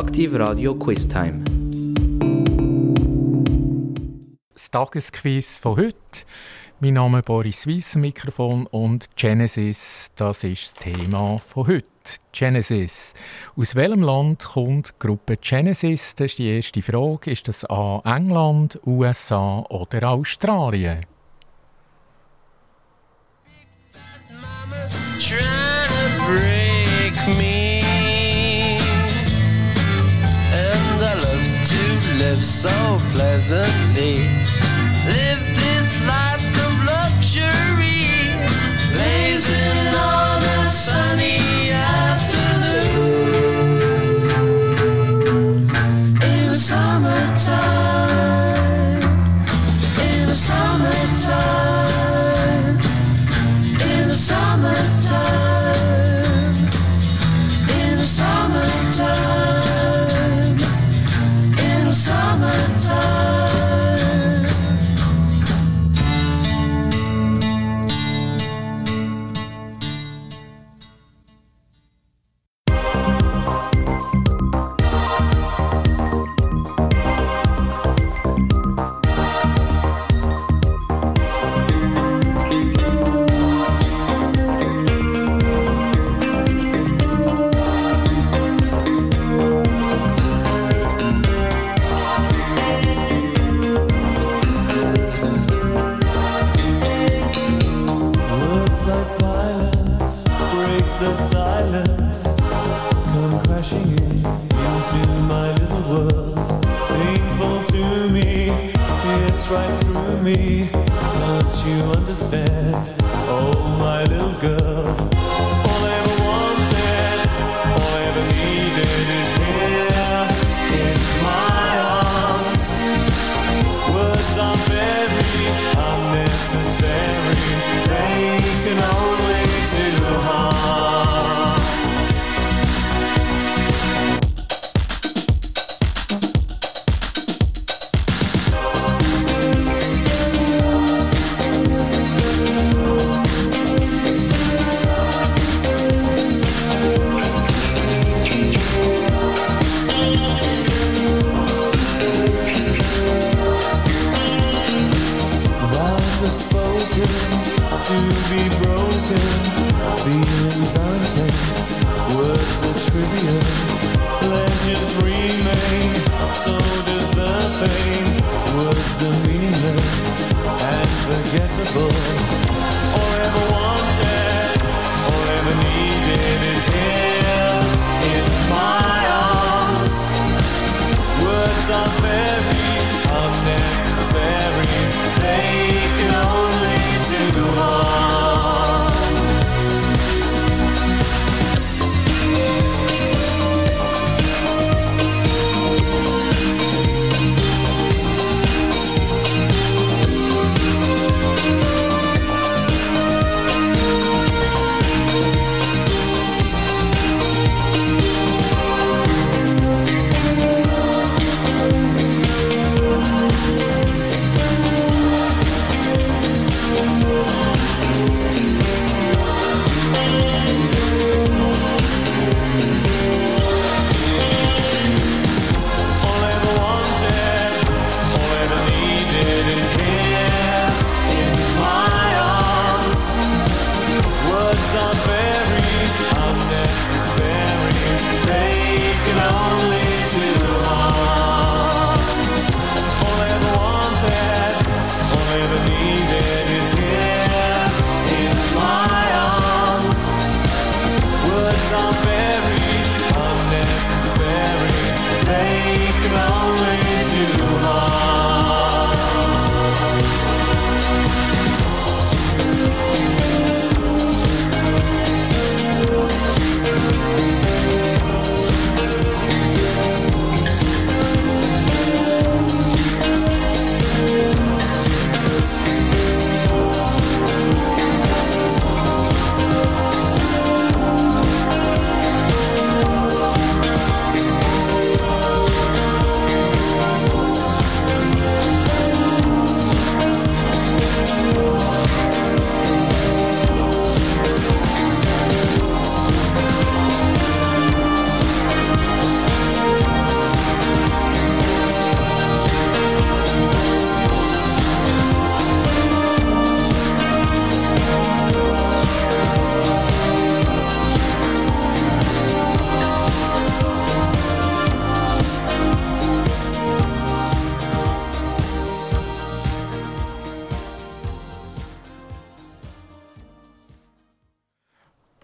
Aktiv Radio Quiz Time. Das Tagesquiz von heute. Mein Name ist Boris Weiss, Mikrofon und Genesis, das ist das Thema von heute. Genesis. Aus welchem Land kommt die Gruppe Genesis? Das ist die erste Frage. Ist das A. England, USA oder Australien? 是你 right through me. Don't you understand?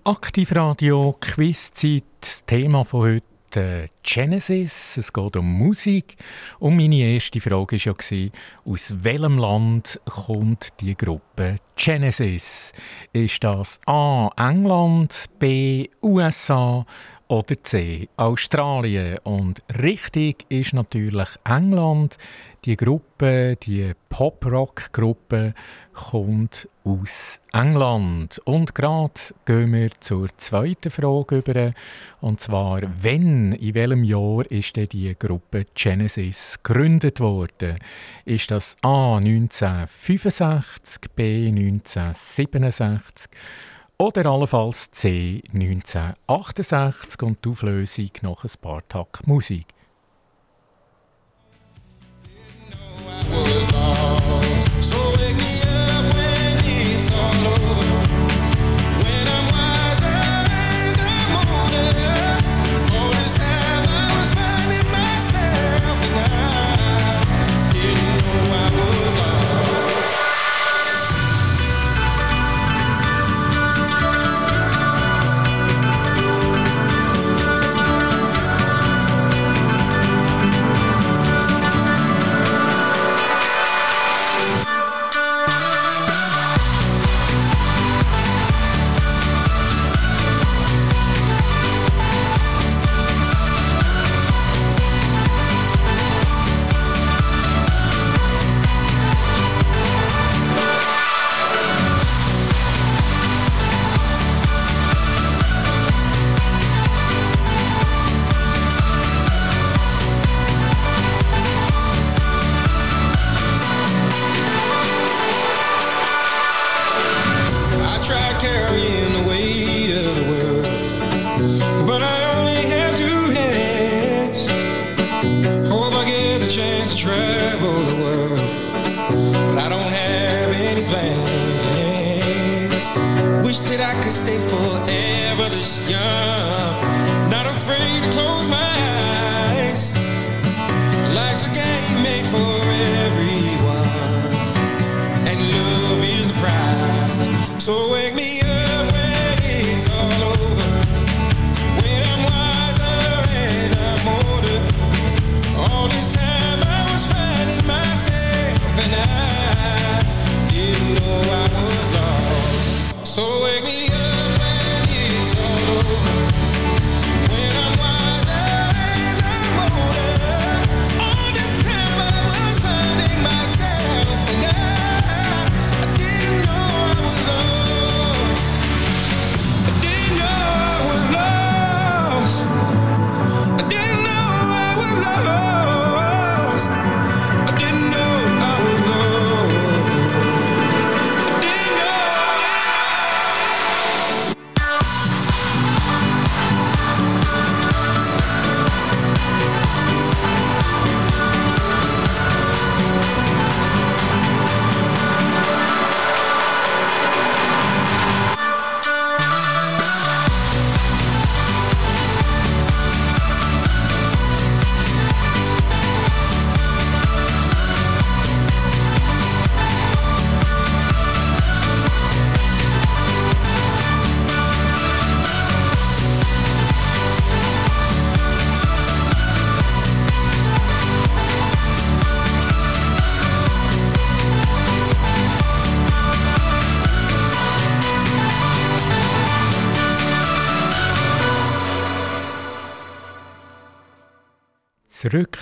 Aktivradio Quizzeit. Thema von heute Genesis. Es geht um Musik. Und meine erste Frage war ja, aus welchem Land kommt die Gruppe Genesis? Ist das A. England, B. USA oder C. Australien? Und richtig ist natürlich England. Die Gruppe, die Pop-Rock-Gruppe, kommt aus England. Und gerade gehen wir zur zweiten Frage über. Und zwar, wenn, in welchem Jahr ist denn die Gruppe Genesis gegründet worden? Ist das A 1965, B 1967 oder allenfalls C 1968 und die Auflösung nach ein paar Takt Musik?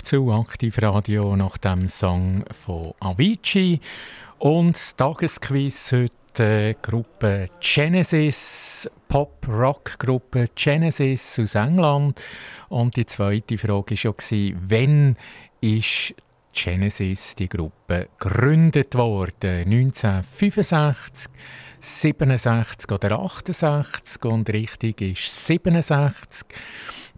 Zu Aktivradio nach dem Song von Avicii. Und das Tagesquiz heute Gruppe Genesis, Pop-Rock-Gruppe Genesis aus England. Und die zweite Frage war ja, wann ist Genesis, die Gruppe, gegründet worden? 1965, 67 oder 68? Und richtig ist 67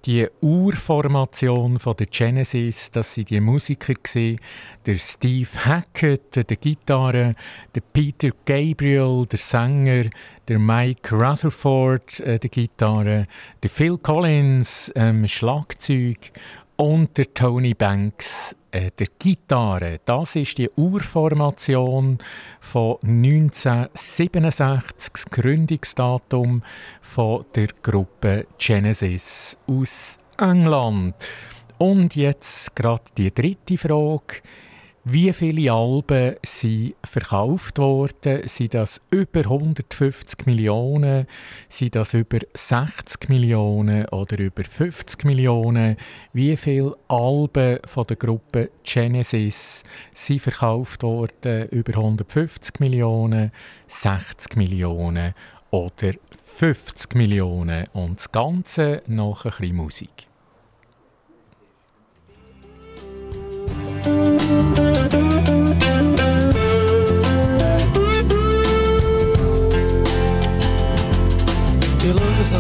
die Urformation von der Genesis, das sind die Musiker gewesen, der Steve Hackett, der Gitarre, der Peter Gabriel, der Sänger, der Mike Rutherford, äh, der Gitarre, der Phil Collins, ähm, Schlagzeug und der Tony Banks äh, der Gitarre. Das ist die Urformation von 1967, das Gründungsdatum von der Gruppe Genesis aus England. Und jetzt gerade die dritte Frage. Wie viele Alben sind verkauft worden? Sind das über 150 Millionen? Sind das über 60 Millionen oder über 50 Millionen? Wie viele Alben von der Gruppe Genesis sind verkauft worden? Über 150 Millionen, 60 Millionen oder 50 Millionen? Und das Ganze noch ein bisschen Musik.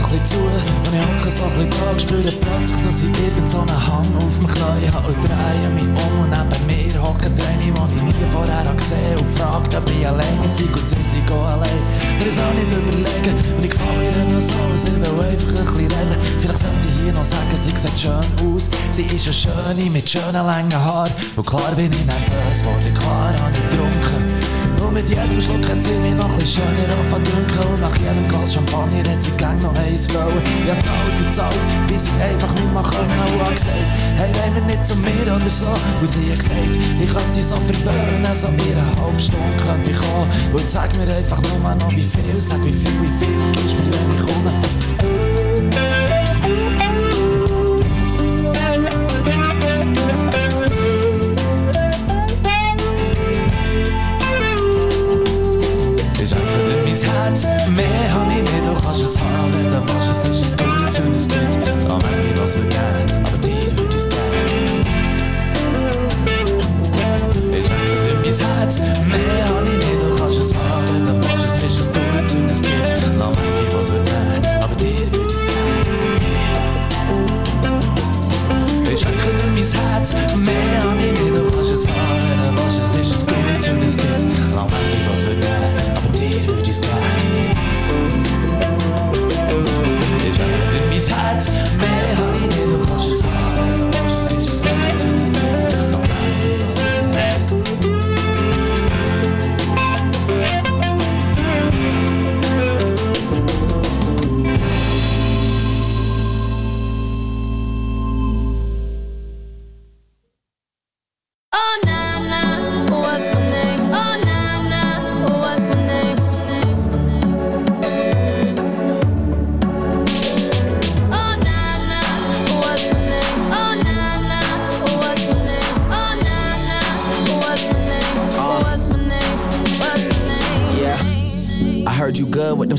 Bisschen zu und ich hocke so ein bisschen da, spüre plötzlich, dass ich irgend so einen Hang auf mich Knie habe und drehe mich um und neben mir hocken Tränen, die ich nie vorher gesehen habe und fragt, ob ich alleine sei und sie sind allein. Und ich soll nicht überlegen und ich gefalle ihr noch so, sie will einfach ein bisschen reden. Vielleicht sollte ich hier noch sagen, sie sieht schön aus. Sie ist eine Schöne mit schönen langen Haaren und klar bin ich nervös worden, klar habe ich getrunken. Mit jedem Schluck hat sie mich noch ein schöner anfangen Und nach jedem Glas Champagner hat sie gang noch eins wollen. Ja, zahlt und zahlt, bis sie einfach nicht mehr können. Und gesagt, hey, wollen wir nicht zu mir oder so? Und sie hat gesagt, ich könnte so verwöhnen, so in einer halben Stunde könnte ich kommen. Und sag mir einfach nur noch, wie viel, sag wie viel, wie viel gibst mir, wenn ich komme. Herz, mehr hab ich nicht, du kannst es haben, wenn du willst, es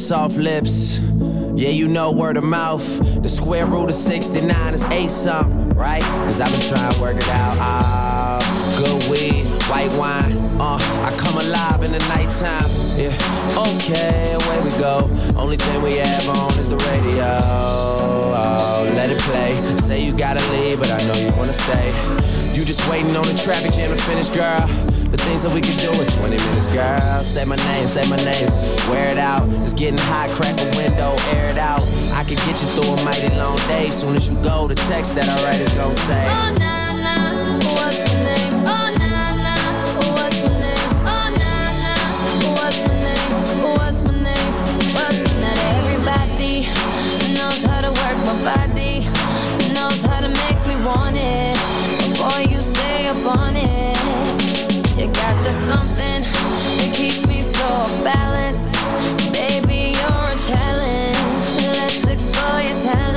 soft lips. Yeah, you know word of mouth. The square root of 69 is eight something, right? Cause I've been trying to work it out. Ah, good weed, white wine. Uh, I come alive in the nighttime. Yeah, okay, away we go. Only thing we have on is the radio. Oh, let it play. Say you gotta leave, but I know you wanna stay. You just waiting on the traffic jam to finish, girl. The things that we can do in 20 minutes, girl. Say my name, say my name. Wear it out. It's getting hot, crack a window, air it out. I can get you through a mighty long day. Soon as you go, the text that I write is gonna say. Oh na na, what's That keeps me so off balance. Baby, you're a challenge. Let's explore your talent.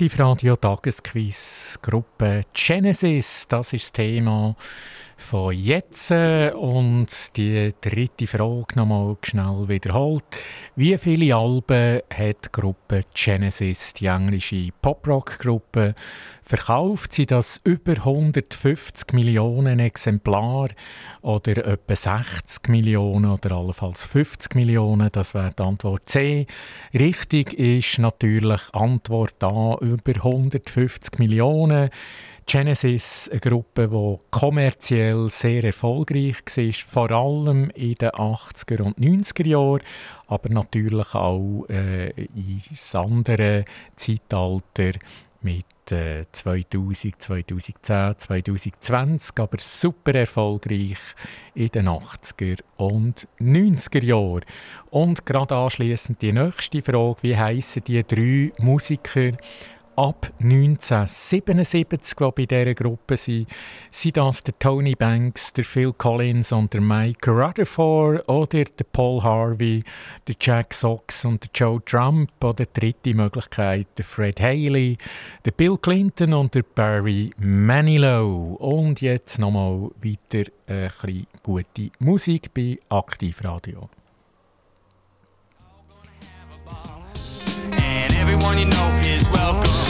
Aktivradio Tagesquiz Gruppe Genesis, das ist das Thema von jetzt äh, und die dritte Frage nochmal schnell wiederholt. Wie viele Alben hat die Gruppe Genesis, die englische Poprock-Gruppe, verkauft? Sie das über 150 Millionen Exemplare oder etwa 60 Millionen oder allenfalls 50 Millionen? Das wäre die Antwort C. Richtig ist natürlich Antwort A, über 150 Millionen. Genesis, eine Gruppe, die kommerziell sehr erfolgreich war, vor allem in den 80er und 90er Jahren, aber natürlich auch äh, in anderen Zeitalter mit 2000, 2010, 2020, aber super erfolgreich in den 80er und 90er Jahren. Und gerade anschließend die nächste Frage, wie heißen die drei Musiker, ab 1977, die bei dieser Gruppe sind, sind das der Tony Banks, der Phil Collins und der Mike Rutherford oder der Paul Harvey, der Jack Sox und der Joe Trump oder dritte Möglichkeit der Fred Haley, der Bill Clinton und der Barry Manilow. Und jetzt nochmal weiter ein bisschen gute Musik bei Aktivradio. Everyone you know is welcome.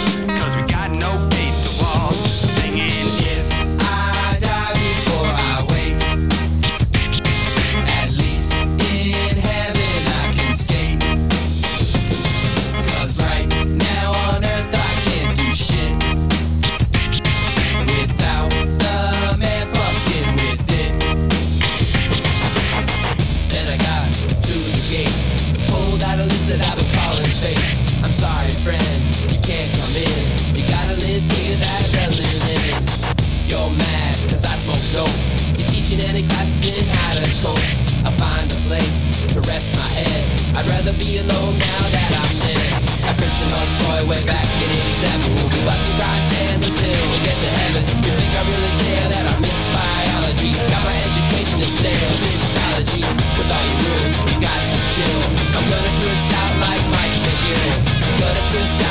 Rather be alone now that I'm dead. I Christian soil way back in 87. We'll be busting Christ hands until we get to heaven. You think I really care that I miss biology? Got my education in stale physiology. With all your rules, you guys to chill. I'm gonna twist out like Mike McGill. Gonna twist out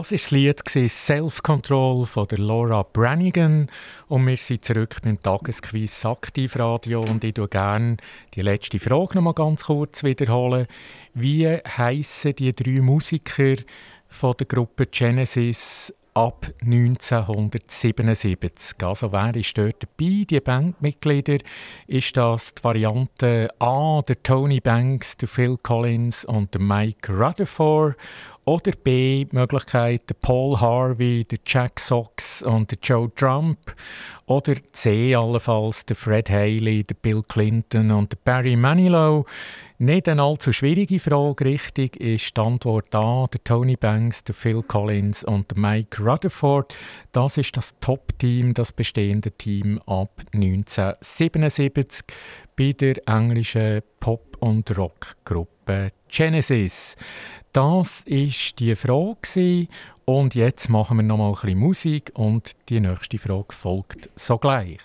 Das war das Lied Self-Control von der Laura Brannigan und wir sind zurück beim Tagesquiz Aktivradio und ich tue gerne die letzte Frage noch mal ganz kurz wiederholen. Wie heissen die drei Musiker von der Gruppe Genesis ab 1977? Also wer ist dort dabei? Die Bandmitglieder ist das die Variante A, der Tony Banks, der Phil Collins und der Mike Rutherford oder B, die Möglichkeit, der Paul Harvey, der Jack Sox und der Joe Trump. Oder C, allenfalls der Fred Haley, der Bill Clinton und der Barry Manilow. Nicht eine allzu schwierige Frage. Richtig ist die Antwort A, der Tony Banks, der Phil Collins und der Mike Rutherford. Das ist das Top-Team, das bestehende Team ab 1977 bei der englischen Pop- und Rockgruppe Genesis. Das ist die Frage und jetzt machen wir noch mal ein bisschen Musik und die nächste Frage folgt sogleich.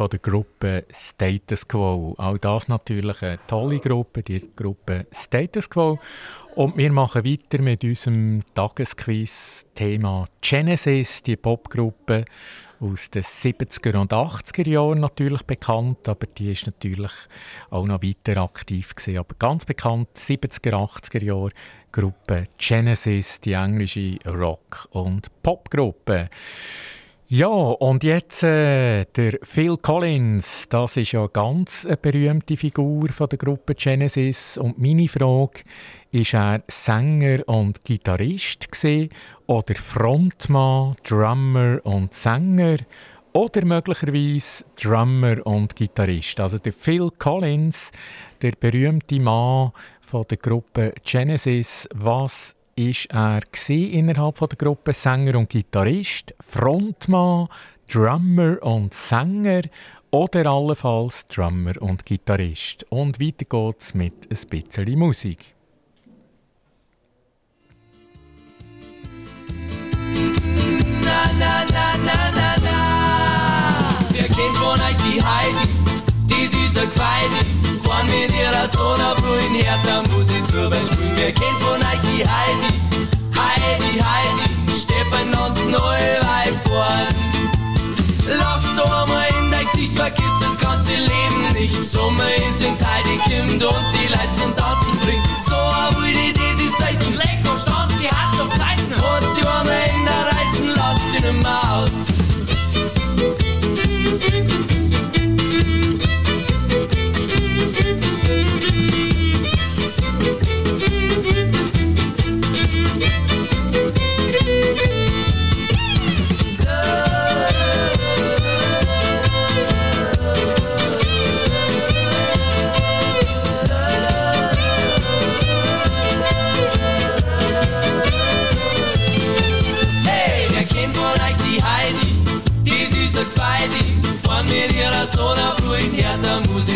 Von der Gruppe Status Quo. Auch das natürlich eine tolle Gruppe, die Gruppe Status Quo. Und wir machen weiter mit unserem Tagesquiz-Thema Genesis, die Popgruppe aus den 70er und 80er Jahren natürlich bekannt, aber die ist natürlich auch noch weiter aktiv gewesen. Aber ganz bekannt 70er, 80er Jahre Gruppe Genesis, die englische Rock- und Popgruppe. Ja, und jetzt äh, der Phil Collins, das ist ja ganz eine berühmte Figur von der Gruppe Genesis. Und meine Frage, ist er Sänger und Gitarrist gewesen, oder Frontmann, Drummer und Sänger oder möglicherweise Drummer und Gitarrist. Also der Phil Collins, der berühmte Mann von der Gruppe Genesis, was ist er innerhalb der Gruppe Sänger und Gitarrist, Frontmann, Drummer und Sänger oder allenfalls Drummer und Gitarrist. Und weiter geht's mit ein bisschen Musik. Na, na, na, na, na, na. Wer kennt von euch die Heidi? Die süße Queidi. Vorn mit ihrer Sonabrühe in Hertha muss ich zu beim Spielen. Wer kennt von euch die Heidi? Heidi, Heidi, steppen uns neu weit vorn. Lachst du einmal in dein Gesicht, vergiss das ganze Leben nicht. Sommer ist in Heidi kommt und die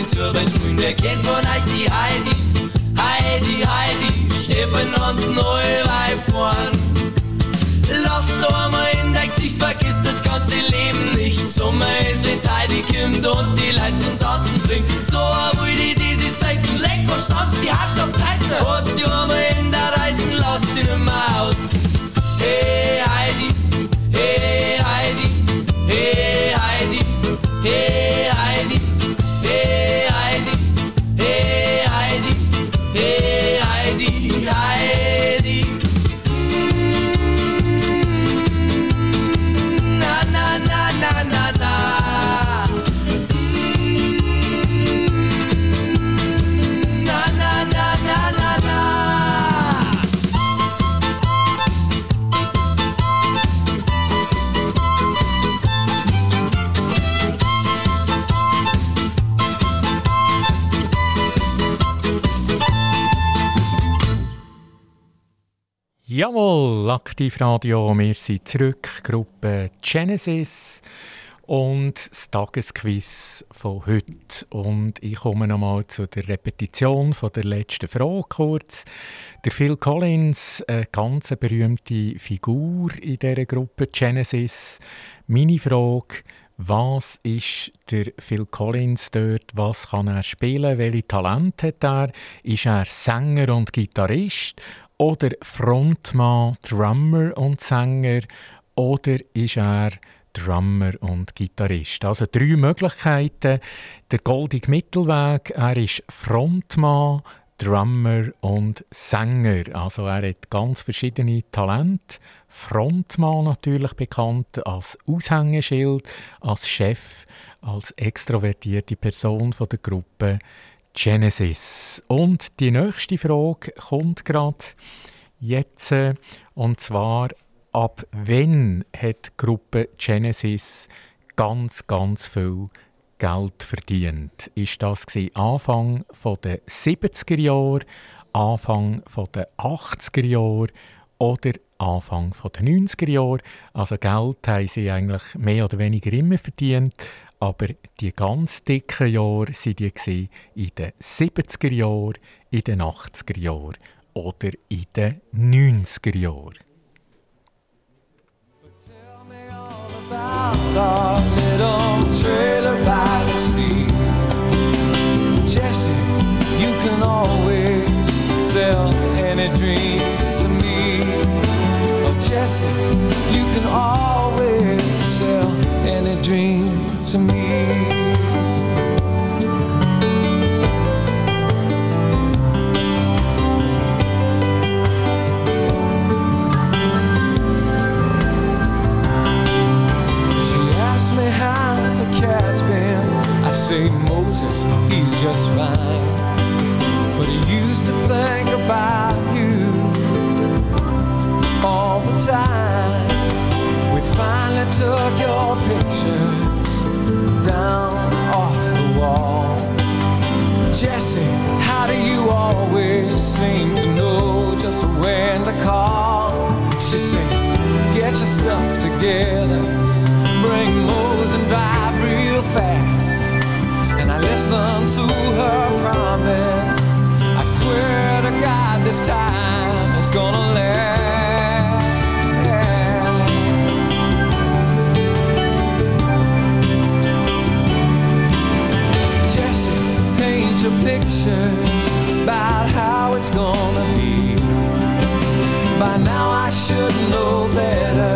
Hertha muss ich zur Welt spielen. Wer kennt von euch die Heidi? Heidi, Heidi, steppen uns neu weit vorn. Lass doch einmal in dein Gesicht, vergiss das ganze Leben nicht. Sommer ist, wenn Heidi kommt und die Leute zum Tanzen bringt. So eine wilde diese Seiten, leck und stanz, die hast auf Zeiten. Holst die Arme in der Reißen, lass sie nimmer aus. Hey Heidi, hey Heidi, hey Jawohl, Aktivradio, wir sind zurück, Gruppe Genesis und das Tagesquiz von heute. Und ich komme nochmal zu der Repetition von der letzten Frage kurz. Der Phil Collins, eine ganz berühmte Figur in dieser Gruppe Genesis. Meine Frage, was ist der Phil Collins dort? Was kann er spielen? Welche Talente hat er? Ist er Sänger und Gitarrist? Oder Frontmann, Drummer und Sänger? Oder ist er Drummer und Gitarrist? Also drei Möglichkeiten. Der goldige Mittelweg, er ist Frontmann, Drummer und Sänger. Also er hat ganz verschiedene Talente. Frontmann natürlich bekannt als Aushängeschild, als Chef, als extrovertierte Person von der Gruppe Genesis. Und die nächste Frage kommt gerade jetzt, äh, und zwar ab wann hat die Gruppe Genesis ganz, ganz viel Geld verdient? Ist das Anfang der 70er Jahre, Anfang der 80er Jahre oder Anfang der 90er Jahre? Also Geld haben sie eigentlich mehr oder weniger immer verdient, aber die ganz dicken Jahre waren die in den 70er Jahren, in den 80er Jahren oder in den 90er Jahren. Our little trailer by the sea. Jesse, you can always sell any dream to me. Oh, Jesse, you can always sell any dream to me. She asked me how the cat's been. I say Moses, he's just fine. But he used to think about you all the time. We finally took your pictures down off the wall. Jesse, how do you always seem to know just when to call? She says, get your stuff together, bring Mose and drive real fast. And I listen to her promise. I swear to God, this time it's gonna last. Pictures about how it's gonna be. By now I should know better.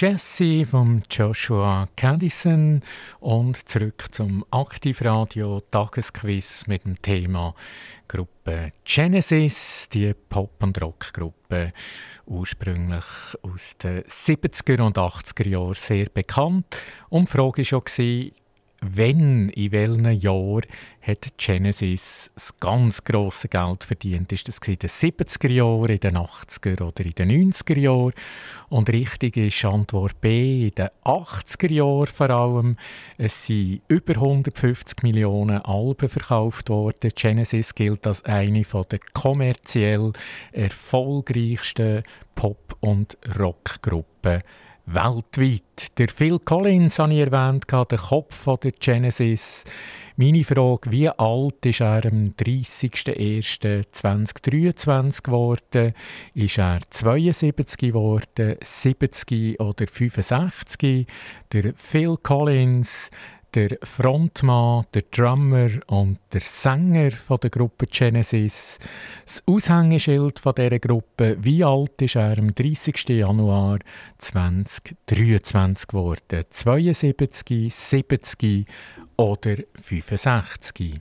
Jesse von Joshua Caddison und zurück zum Aktivradio Tagesquiz mit dem Thema Gruppe Genesis, die Pop- und Rockgruppe, ursprünglich aus den 70er und 80er Jahren sehr bekannt. Und die Frage war schon, wenn, in welchem Jahr hat Genesis das ganz grosse Geld verdient? Ist das in den 70er Jahren, in den 80er oder in den 90er Jahren? Und richtig ist Antwort B, in den 80er Jahren vor allem. Es sind über 150 Millionen Alben verkauft worden. Genesis gilt als eine der kommerziell erfolgreichsten Pop- und Rockgruppen weltweit. Der Phil Collins habe ich erwähnt, der Kopf der Genesis. Meine Frage, wie alt ist er am 30.01.2023 geworden? Ist er 72 geworden, 70 oder 65? Der Phil Collins, der Frontmann, der Drummer und der Sänger von der Gruppe Genesis. Das Aushängeschild von dieser Gruppe, wie alt ist er am 30. Januar 2023 geworden? 72, 70 oder 65?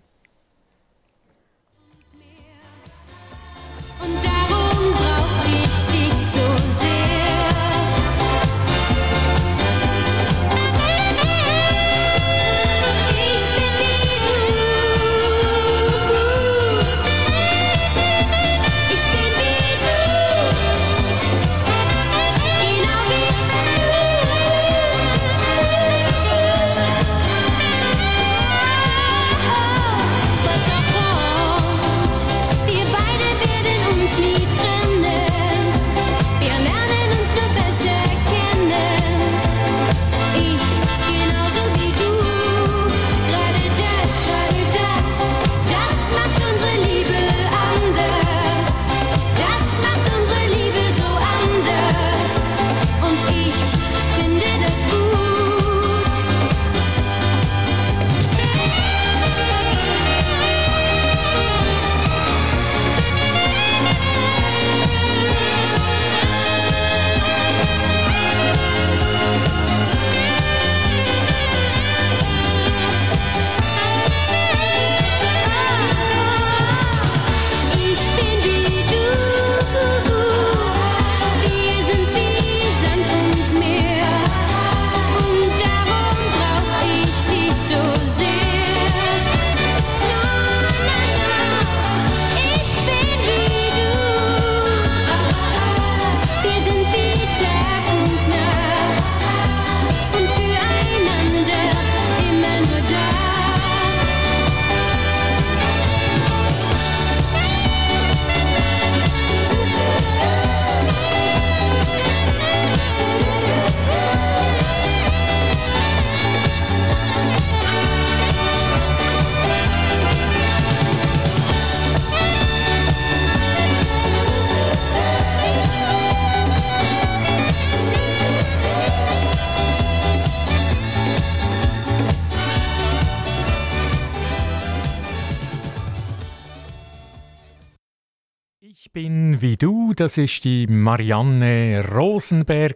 Wie du, das ist die Marianne Rosenberg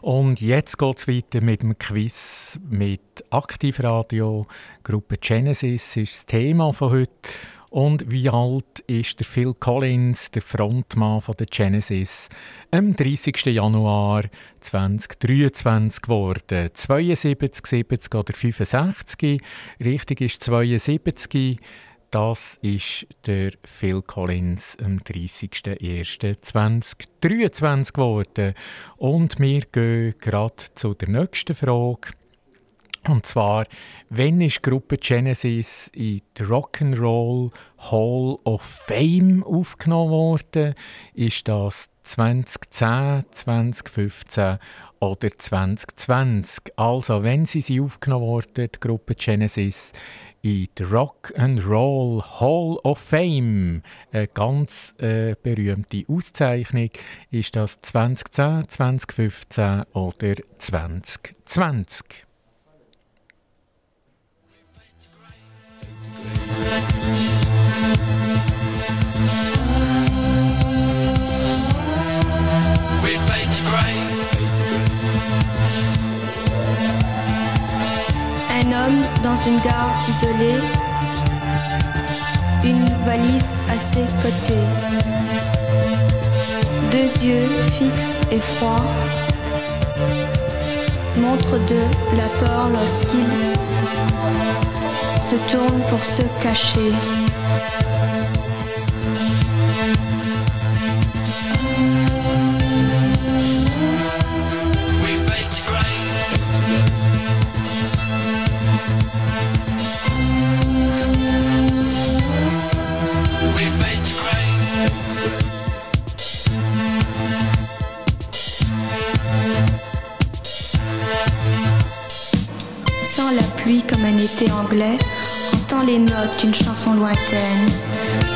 und jetzt geht's weiter mit dem Quiz mit Aktivradio. Gruppe Genesis ist das Thema von heute. Und wie alt ist der Phil Collins, der Frontmann von der Genesis, am 30. Januar 2023 geworden? 72, 70 oder 65? Richtig ist 72. Das ist der Phil Collins am 30.01.2023 geworden. Und wir gehen gerade zu der nächsten Frage. Und zwar, wenn ist die Gruppe Genesis in die Rock'n'Roll Hall of Fame aufgenommen worden? Ist das 2010, 2015 oder 2020? Also, wenn sie sie aufgenommen worden, die Gruppe Genesis, in die Rock and Roll Hall of Fame, eine ganz äh, berühmte Auszeichnung, ist das 2010, 2015 oder 2020? We fade to grey. Dans une gare isolée, une valise à ses côtés, deux yeux fixes et froids, montre de la peur lorsqu'il se tourne pour se cacher.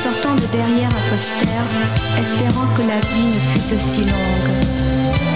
Sortant de derrière un poster, espérant que la vie ne fût aussi longue.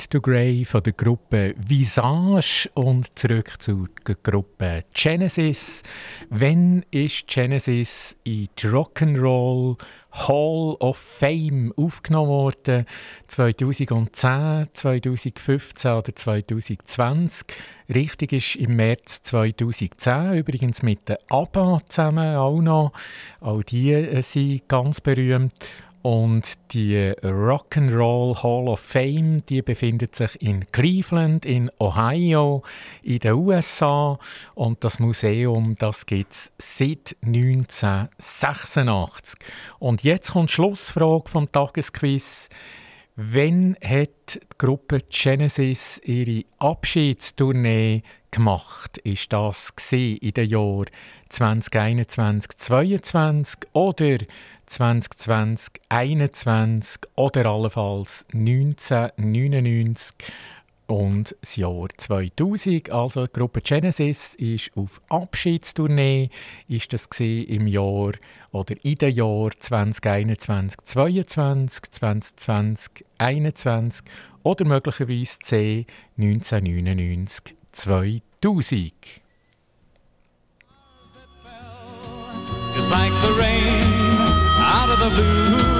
Fade to Grey von der Gruppe Visage und zurück zur Gruppe Genesis. Wenn ist Genesis in die Rock'n'Roll Hall of Fame aufgenommen worden? 2010, 2015 oder 2020? Richtig ist im März 2010, übrigens mit der ABBA zusammen auch noch. Auch die äh, sind ganz berühmt. Und die Rock'n'Roll Hall of Fame, die befindet sich in Cleveland, in Ohio, in den USA. Und das Museum, das gibt es seit 1986. Und jetzt kommt die Schlussfrage vom Tagesquiz. Wann hat die Gruppe Genesis ihre Abschiedstournee gemacht? Ist das in den Jahren 2021, 2022 oder 2020, 2021 oder allenfalls 1999 und das Jahr 2000. Also die Gruppe Genesis ist auf Abschiedstournee. Ist das im Jahr oder in den Jahr 2021, 2022, 2020, 2021 oder möglicherweise C 1999, 2000. just like the rain out of the blue.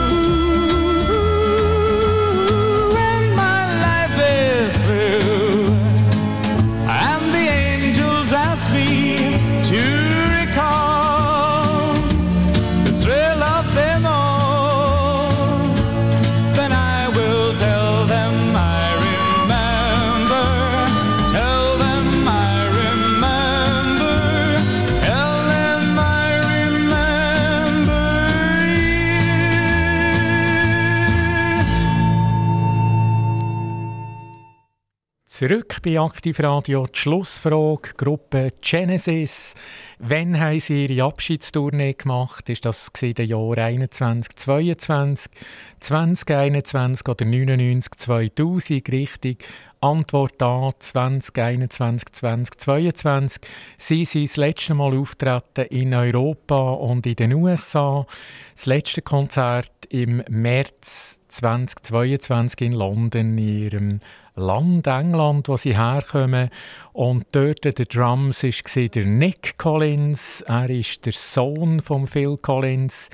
Zurück bei Aktivradio, die Schlussfrage, Gruppe Genesis. Wann haben Sie Ihre Abschiedstournee gemacht? Ist das in den Jahren 21, 22, 2021 oder 99, 2000? Richtig. Antwort A, 2021, 2022. Sie sind das letzte Mal auftreten in Europa und in den USA. Das letzte Konzert im März 2022 in London, in ihrem Land England, wo sie herkommen. Und dort der Drums war der Nick Collins. Er ist der Sohn von Phil Collins.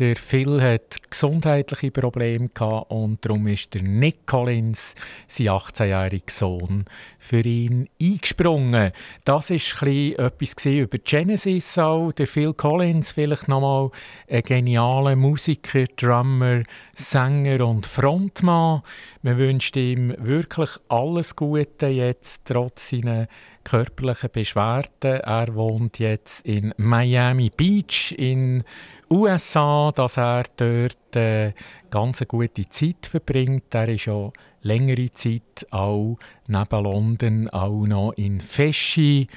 Der Phil hat gesundheitliche Probleme gehabt und darum ist der Nick Collins, sein 18-jähriger Sohn, für ihn eingesprungen. Das war etwas über Genesis auch. Der Phil Collins, vielleicht nochmal ein genialer Musiker, Drummer, Sänger und Frontmann. Man wünscht ihm wirklich alles Gute jetzt, trotz seiner körperlichen Beschwerden. Er wohnt jetzt in Miami Beach in USA, dass er dort äh, ganz eine gute Zeit verbringt. Er ist ja längere Zeit auch neben London auch noch in Feschi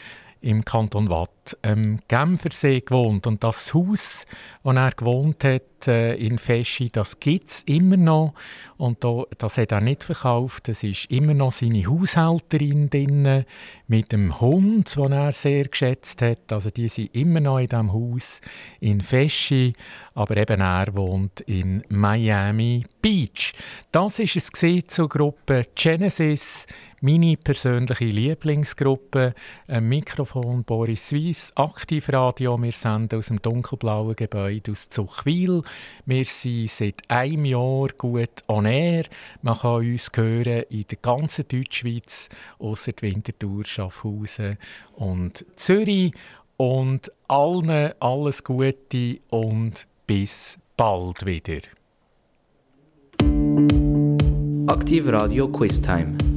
im Kanton Watt am Genfersee gewohnt. Und das Haus, wo er gewohnt hat äh, in Feschi, das gibt es immer noch. Und da, das hat er nicht verkauft. Es ist immer noch seine Haushälterin drin mit dem Hund, den er sehr geschätzt hat. Also die sind immer noch in diesem Haus in Feschi. Aber eben er wohnt in Miami Beach. Das ist es zur Gruppe Genesis meine persönliche Lieblingsgruppe. Ein Mikrofon Boris Weiss, Aktivradio. Wir senden aus dem dunkelblauen Gebäude aus Zuchwil. Wir sind seit einem Jahr gut on air. Man kann uns hören in der ganzen Deutschschweiz, außer Winterthur, Schaffhausen und Zürich. Und allen alles Gute und bis bald wieder. Aktiv Radio Quiz Time.